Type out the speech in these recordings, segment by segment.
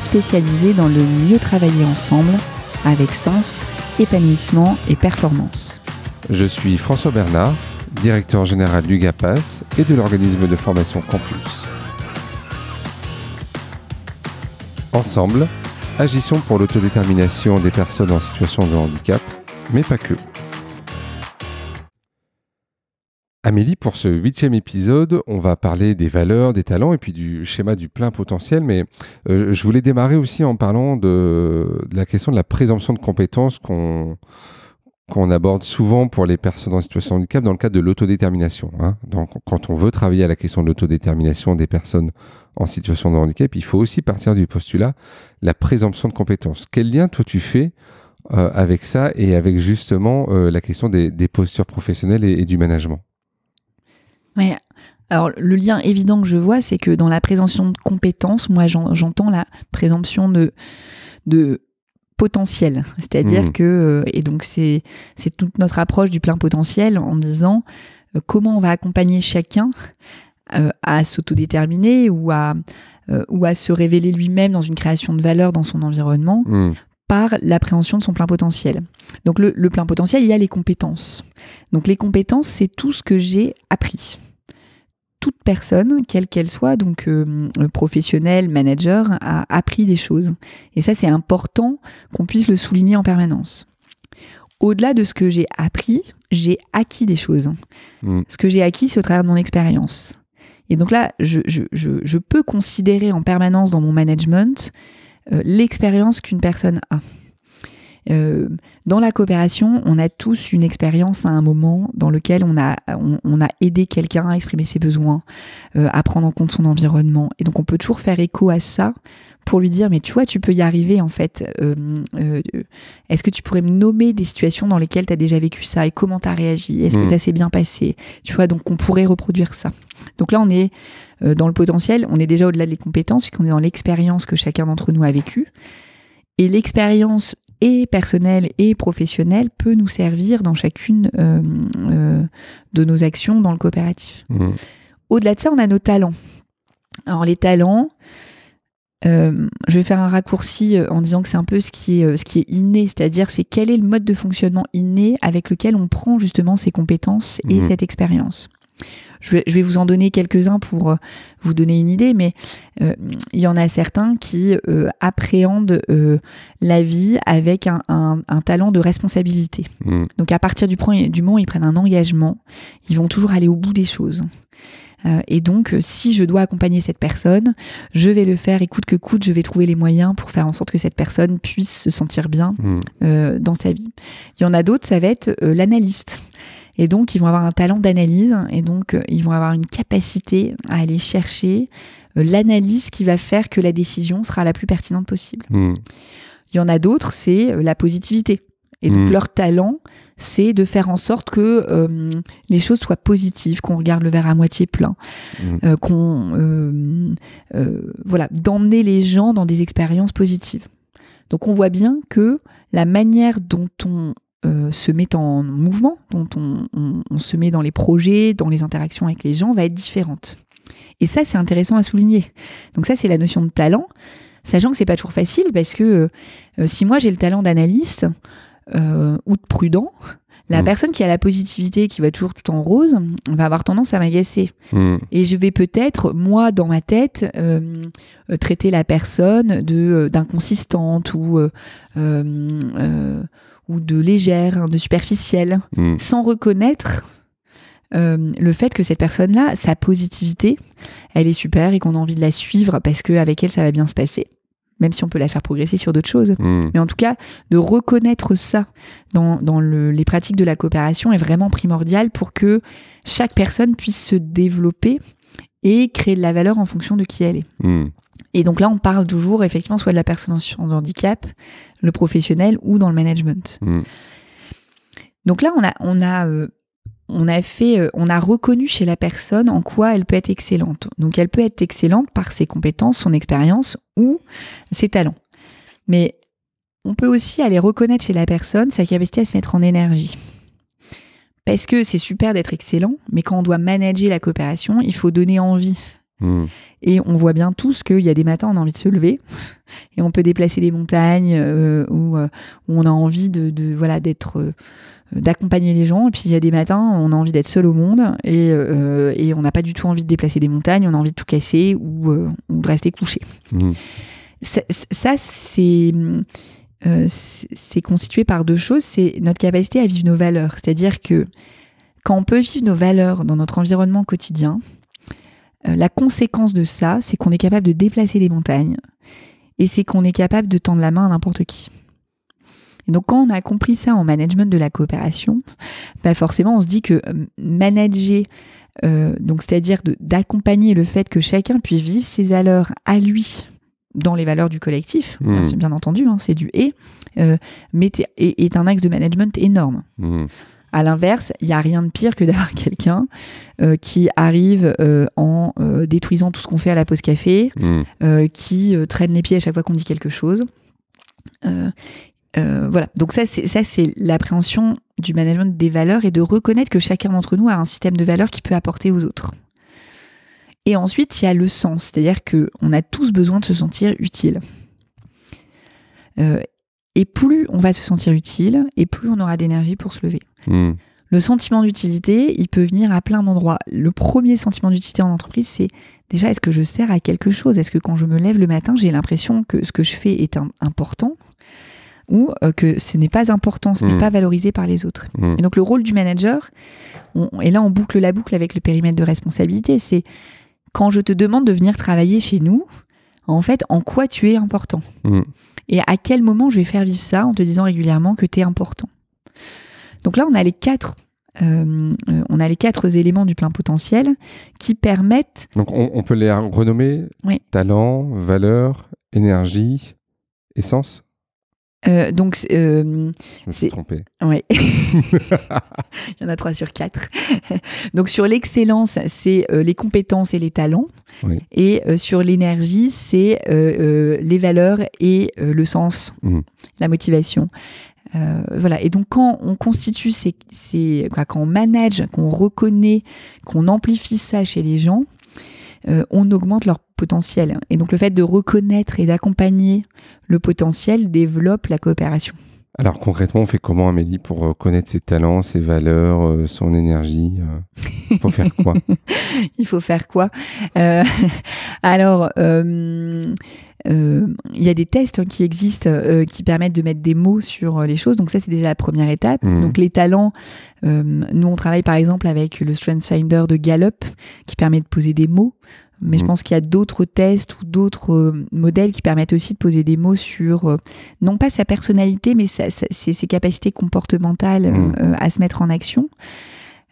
spécialisé dans le mieux travailler ensemble avec sens, épanouissement et performance. Je suis François Bernard, directeur général du GAPAS et de l'organisme de formation Campus. Ensemble, agissons pour l'autodétermination des personnes en situation de handicap, mais pas que. Amélie, pour ce huitième épisode, on va parler des valeurs, des talents et puis du schéma du plein potentiel. Mais euh, je voulais démarrer aussi en parlant de, la question de la présomption de compétences qu'on qu'on aborde souvent pour les personnes en situation de handicap dans le cadre de l'autodétermination. Hein. Donc, quand on veut travailler à la question de l'autodétermination des personnes en situation de handicap, il faut aussi partir du postulat la présomption de compétences. Quel lien toi tu fais euh, avec ça et avec justement euh, la question des, des, postures professionnelles et du management? Oui, alors le lien évident que je vois, c'est que dans la présomption de compétences, moi j'entends la présomption de, de potentiel. C'est-à-dire Mmh. que, euh, et donc c'est c'est toute notre approche du plein potentiel en disant euh, comment on va accompagner chacun euh, à s'autodéterminer ou à, euh, ou à se révéler lui-même dans une création de valeur dans son environnement Mmh. par l'appréhension de son plein potentiel. Donc le, le plein potentiel, il y a les compétences. Donc les compétences, c'est tout ce que j'ai appris. Toute personne, quelle qu'elle soit, donc euh, professionnelle, manager, a appris des choses. Et ça, c'est important qu'on puisse le souligner en permanence. Au-delà de ce que j'ai appris, j'ai acquis des choses. Mmh. Ce que j'ai acquis, c'est au travers de mon expérience. Et donc là, je, je, je, je peux considérer en permanence dans mon management euh, l'expérience qu'une personne a. Euh, dans la coopération, on a tous une expérience à un moment dans lequel on a, on, on a aidé quelqu'un à exprimer ses besoins, euh, à prendre en compte son environnement. Et donc on peut toujours faire écho à ça pour lui dire, mais tu vois, tu peux y arriver en fait. Euh, euh, Est-ce que tu pourrais me nommer des situations dans lesquelles tu as déjà vécu ça et comment tu as réagi? Est-ce Mm. que ça s'est bien passé? Tu vois, donc on pourrait reproduire ça. Donc là, on est euh, dans le potentiel, on est déjà au-delà des compétences, puisqu'on est dans l'expérience que chacun d'entre nous a vécue. Et l'expérience et personnelle et professionnelle peut nous servir dans chacune euh, euh, de nos actions dans le coopératif. Mmh. Au-delà de ça, on a nos talents. Alors les talents, euh, je vais faire un raccourci en disant que c'est un peu ce qui est, ce qui est inné, c'est-à-dire c'est quel est le mode de fonctionnement inné avec lequel on prend justement ces compétences et Mhm. cette expérience. Je vais, je vais vous en donner quelques-uns pour euh, vous donner une idée, mais euh, il y en a certains qui euh, appréhendent euh, la vie avec un, un- un talent de responsabilité. Mmh. Donc à partir du, moment où ils prennent un engagement, ils vont toujours aller au bout des choses. Et donc, si je dois accompagner cette personne, je vais le faire et coûte que coûte, je vais trouver les moyens pour faire en sorte que cette personne puisse se sentir bien Mmh. euh, dans sa vie. Il y en a d'autres, ça va être euh, l'analyste. Et donc, ils vont avoir un talent d'analyse et donc, euh, ils vont avoir une capacité à aller chercher euh, l'analyse qui va faire que la décision sera la plus pertinente possible. Mmh. Il y en a d'autres, c'est euh, la positivité. Et donc Mm. leur talent, c'est de faire en sorte que euh, les choses soient positives, qu'on regarde le verre à moitié plein, Mm. euh, qu'on euh, voilà, d'emmener les gens dans des expériences positives. Donc on voit bien que la manière dont on euh, se met en mouvement, dont on, se met dans les projets, dans les interactions avec les gens, va être différente. Et ça, c'est intéressant à souligner. Donc ça, c'est la notion de talent, sachant que c'est pas toujours facile parce que euh, si moi j'ai le talent d'analyste euh, ou de prudent, la Mm. personne qui a la positivité, qui va toujours tout en rose, va avoir tendance à m'agacer. Mmh. Et je vais peut-être, moi, dans ma tête, euh, euh, traiter la personne de euh, d'inconsistante ou euh, euh, euh, ou de légère, hein, de superficielle, Mmh. sans reconnaître euh, le fait que cette personne-là, sa positivité, elle est super et qu'on a envie de la suivre parce qu'avec elle, ça va bien se passer, même si on peut la faire progresser sur d'autres choses. Mmh. Mais en tout cas, de reconnaître ça dans, dans le- les pratiques de la coopération est vraiment primordial pour que chaque personne puisse se développer et créer de la valeur en fonction de qui elle est. Hmm. Et donc là, on parle toujours effectivement soit de la personne en handicap, le professionnel ou dans le management. Hmm. Donc là, on a, on a, euh, on a fait, euh, on a reconnu chez la personne en quoi elle peut être excellente. Donc elle peut être excellente par ses compétences, son expérience ou ses talents. Mais on peut aussi aller reconnaître chez la personne sa capacité à se mettre en énergie. Parce que c'est super d'être excellent, mais quand on doit manager la coopération, il faut donner envie. Hmm. Et on voit bien tous qu'il y a des matins, on a envie de se lever et on peut déplacer des montagnes euh, euh, où, on a envie de, de voilà d'être euh, d'accompagner les gens. Et puis il y a des matins, on a envie d'être seul au monde et, euh, et on n'a pas du tout envie de déplacer des montagnes, on a envie de tout casser ou, ou de rester couché. Hmm. Ça, ça, c'est c'est constitué par deux choses. C'est notre capacité à vivre nos valeurs. C'est-à-dire que quand on peut vivre nos valeurs dans notre environnement quotidien, euh, la conséquence de ça, c'est qu'on est capable de déplacer des montagnes et c'est qu'on est capable de tendre la main à n'importe qui. Et donc quand on a compris ça en management de la coopération, bah forcément on se dit que euh, manager, euh, donc c'est-à-dire d'accompagner le fait que chacun puisse vivre ses valeurs à lui dans les valeurs du collectif, Mhm. bien, bien entendu, hein, c'est du et, euh, mais est, est un axe de management énorme. Hmm. À l'inverse, il n'y a rien de pire que d'avoir quelqu'un euh, qui arrive euh, en euh, détruisant tout ce qu'on fait à la pause café, Hmm. qui traîne les pieds à chaque fois qu'on dit quelque chose. Voilà, donc ça c'est ça c'est l'appréhension du management des valeurs et de reconnaître que chacun d'entre nous a un système de valeurs qui peut apporter aux autres. Et ensuite, il y a le sens, c'est-à-dire que on a tous besoin de se sentir utile. Euh, et plus on va se sentir utile, et plus on aura d'énergie pour se lever. Hmm. Le sentiment d'utilité, il peut venir à plein d'endroits. Le premier sentiment d'utilité en entreprise, c'est déjà est-ce que je sers à quelque chose? Est-ce que quand je me lève le matin, j'ai l'impression que ce que je fais est important? Ou euh, que ce n'est pas important, ce n'est Mm. pas valorisé par les autres? Hmm. Et donc le rôle du manager, on- et là on boucle la boucle avec le périmètre de responsabilité, c'est quand je te demande de venir travailler chez nous, en fait, en quoi tu es important? Hmm. et à quel moment je vais faire vivre ça en te disant régulièrement que tu es important? Donc là, on a les quatre, euh, euh, on a les quatre éléments du plein potentiel qui permettent. Donc on, on peut les renommer Oui. talent, valeur, énergie, essence euh, donc, Je me C'est- suis trompé. ouais, il y en a trois sur quatre. donc sur l'excellence, c'est les compétences et les talents, Oui. et sur l'énergie, c'est les valeurs et le sens, Mhm. la motivation. Euh, voilà. Et donc, quand on constitue ces, ces- quand on manage, qu'on reconnaît, qu'on amplifie ça chez les gens, euh, on augmente leur potentiel. Et donc, le fait de reconnaître et d'accompagner le potentiel développe la coopération. Alors concrètement, on fait comment Amélie pour euh, connaître ses talents, ses valeurs, euh, son énergie euh, Pour faire quoi? Il faut faire quoi? Euh, Alors, euh, euh, il y a des tests hein, qui existent qui permettent de mettre des mots sur les choses. Donc ça, c'est déjà la première étape. Mhm. Donc les talents, nous on travaille par exemple avec le Strength Finder de Gallup qui permet de poser des mots. Mais je Mhm. pense qu'il y a d'autres tests ou d'autres euh, modèles qui permettent aussi de poser des mots sur euh, non pas sa personnalité, mais sa- sa- ses, ses capacités comportementales Mhm. euh, à se mettre en action.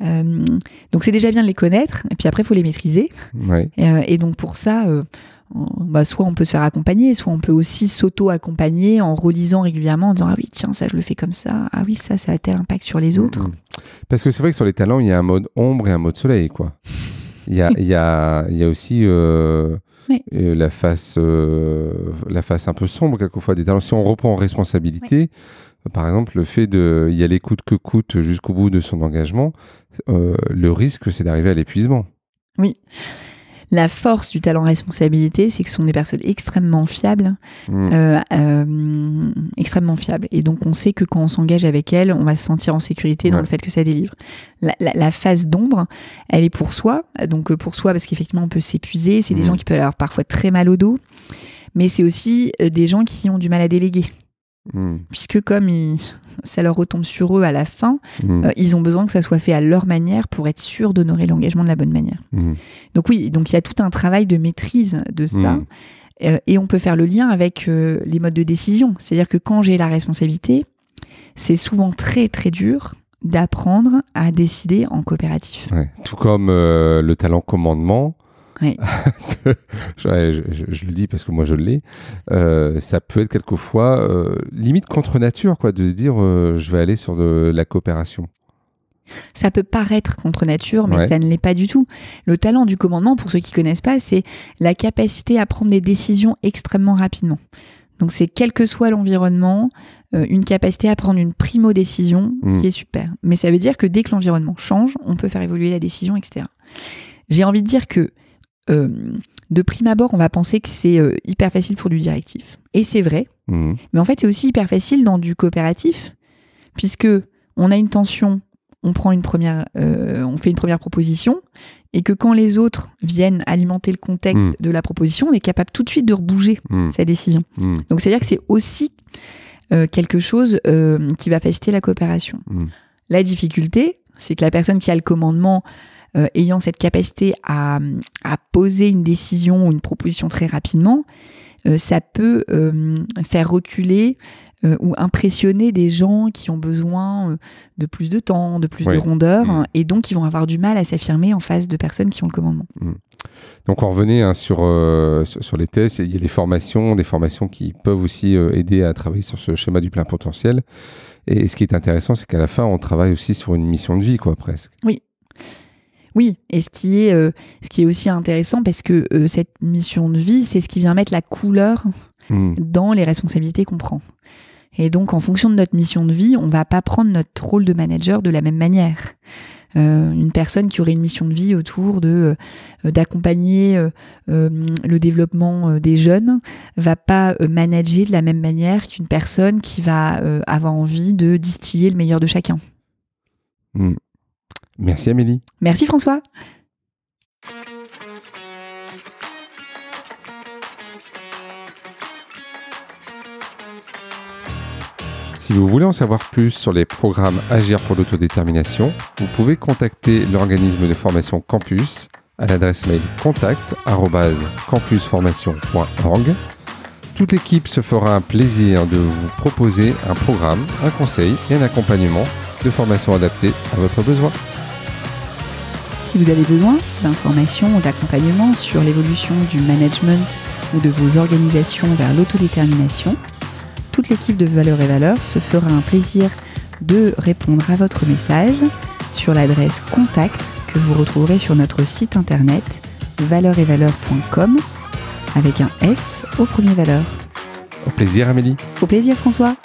Euh, donc c'est déjà bien de les connaître, et puis après il faut les maîtriser. Ouais. Et, euh, et donc pour ça, euh, on- bah, soit on peut se faire accompagner, soit on peut aussi s'auto-accompagner en relisant régulièrement, en disant ah oui tiens ça je le fais comme ça, ah oui ça ça a tel impact sur les autres. Mhm. Parce que c'est vrai que sur les talents, il y a un mode ombre et un mode soleil, quoi. Il y a, y a, y a aussi euh, Oui. euh, la face, euh, la face un peu sombre quelquefois des talents. Si on reprend en responsabilité, par exemple, le fait de y aller coûte que coûte jusqu'au bout de son engagement, le risque, c'est d'arriver à l'épuisement. La force du talent responsabilité, c'est que ce sont des personnes extrêmement fiables, Mm. euh, euh, extrêmement fiables. Et donc on sait que quand on s'engage avec elles, on va se sentir en sécurité dans Ouais. le fait que ça délivre. La, la- la phase d'ombre, elle est pour soi. Donc euh, pour soi parce qu'effectivement on peut s'épuiser. C'est des Mhm. gens qui peuvent avoir parfois très mal au dos, mais c'est aussi euh, des gens qui ont du mal à déléguer. Mm. puisque comme ils- ça leur retombe sur eux à la fin, Mm. euh, ils ont besoin que ça soit fait à leur manière pour être sûr d'honorer l'engagement de la bonne manière. Mm. Donc oui, donc il y a tout un travail de maîtrise de ça. Euh, et on peut faire le lien avec euh, les modes de décision. C'est-à-dire que quand j'ai la responsabilité, c'est souvent très très dur d'apprendre à décider en coopératif. Ouais. Tout comme le talent commandement, Oui. je, je- je le dis parce que moi je l'ai. euh, ça peut être quelquefois euh, limite contre nature, quoi, de se dire euh, je vais aller sur de la coopération. Ça peut paraître contre nature, mais Ouais. ça ne l'est pas du tout. Le talent du commandement, pour ceux qui connaissent pas, c'est la capacité à prendre des décisions extrêmement rapidement. Donc c'est quel que soit l'environnement, euh, une capacité à prendre une primo-décision Mm. qui est super. Mais ça veut dire que dès que l'environnement change, on peut faire évoluer la décision, etc. J'ai envie de dire que euh, de prime abord, on va penser que c'est euh, hyper facile pour du directif. Et c'est vrai, Mhm. mais en fait, c'est aussi hyper facile dans du coopératif, puisque on a une tension, on prend une première, euh, on fait une première proposition, et que quand les autres viennent alimenter le contexte Mm. de la proposition, on est capable tout de suite de rebouger Mhm. sa décision. Donc, c'est-à-dire que c'est aussi quelque chose qui va faciliter la coopération. La difficulté, c'est que la personne qui a le commandement, euh, ayant cette capacité à, à poser une décision ou une proposition très rapidement, euh, ça peut euh, faire reculer ou impressionner des gens qui ont besoin de plus de temps, de plus Ouais. de rondeur, Mhm. et donc qui vont avoir du mal à s'affirmer en face de personnes qui ont le commandement. Donc on revenait hein, sur, sur, sur les tests, il y a les formations, des formations qui peuvent aussi aider à travailler sur ce schéma du plein potentiel. Et, ce qui est intéressant, c'est qu'à la fin, on travaille aussi sur une mission de vie, quoi, presque. Oui, et ce qui est, euh, ce qui est aussi intéressant, parce que euh, cette mission de vie, c'est ce qui vient mettre la couleur Mhm. dans les responsabilités qu'on prend. Et donc, en fonction de notre mission de vie, on va pas prendre notre rôle de manager de la même manière. Euh, une personne qui aurait une mission de vie autour de euh, d'accompagner euh, le développement des jeunes va pas manager de la même manière qu'une personne qui va avoir envie de distiller le meilleur de chacun. Mhm. Merci Amélie. Merci François. Si vous voulez en savoir plus sur les programmes Agir pour l'autodétermination, vous pouvez contacter l'organisme de formation Campus à l'adresse mail contact@campusformation.org. Toute l'équipe se fera un plaisir de vous proposer un programme, un conseil et un accompagnement de formation adapté à votre besoin. Si vous avez besoin d'informations ou d'accompagnement sur l'évolution du management ou de vos organisations vers l'autodétermination, toute l'équipe de Valeurs et Valeurs se fera un plaisir de répondre à votre message sur l'adresse contact que vous retrouverez sur notre site internet valeuretvaleurs.com avec un S au premier valeur. Au plaisir Amélie. Au plaisir François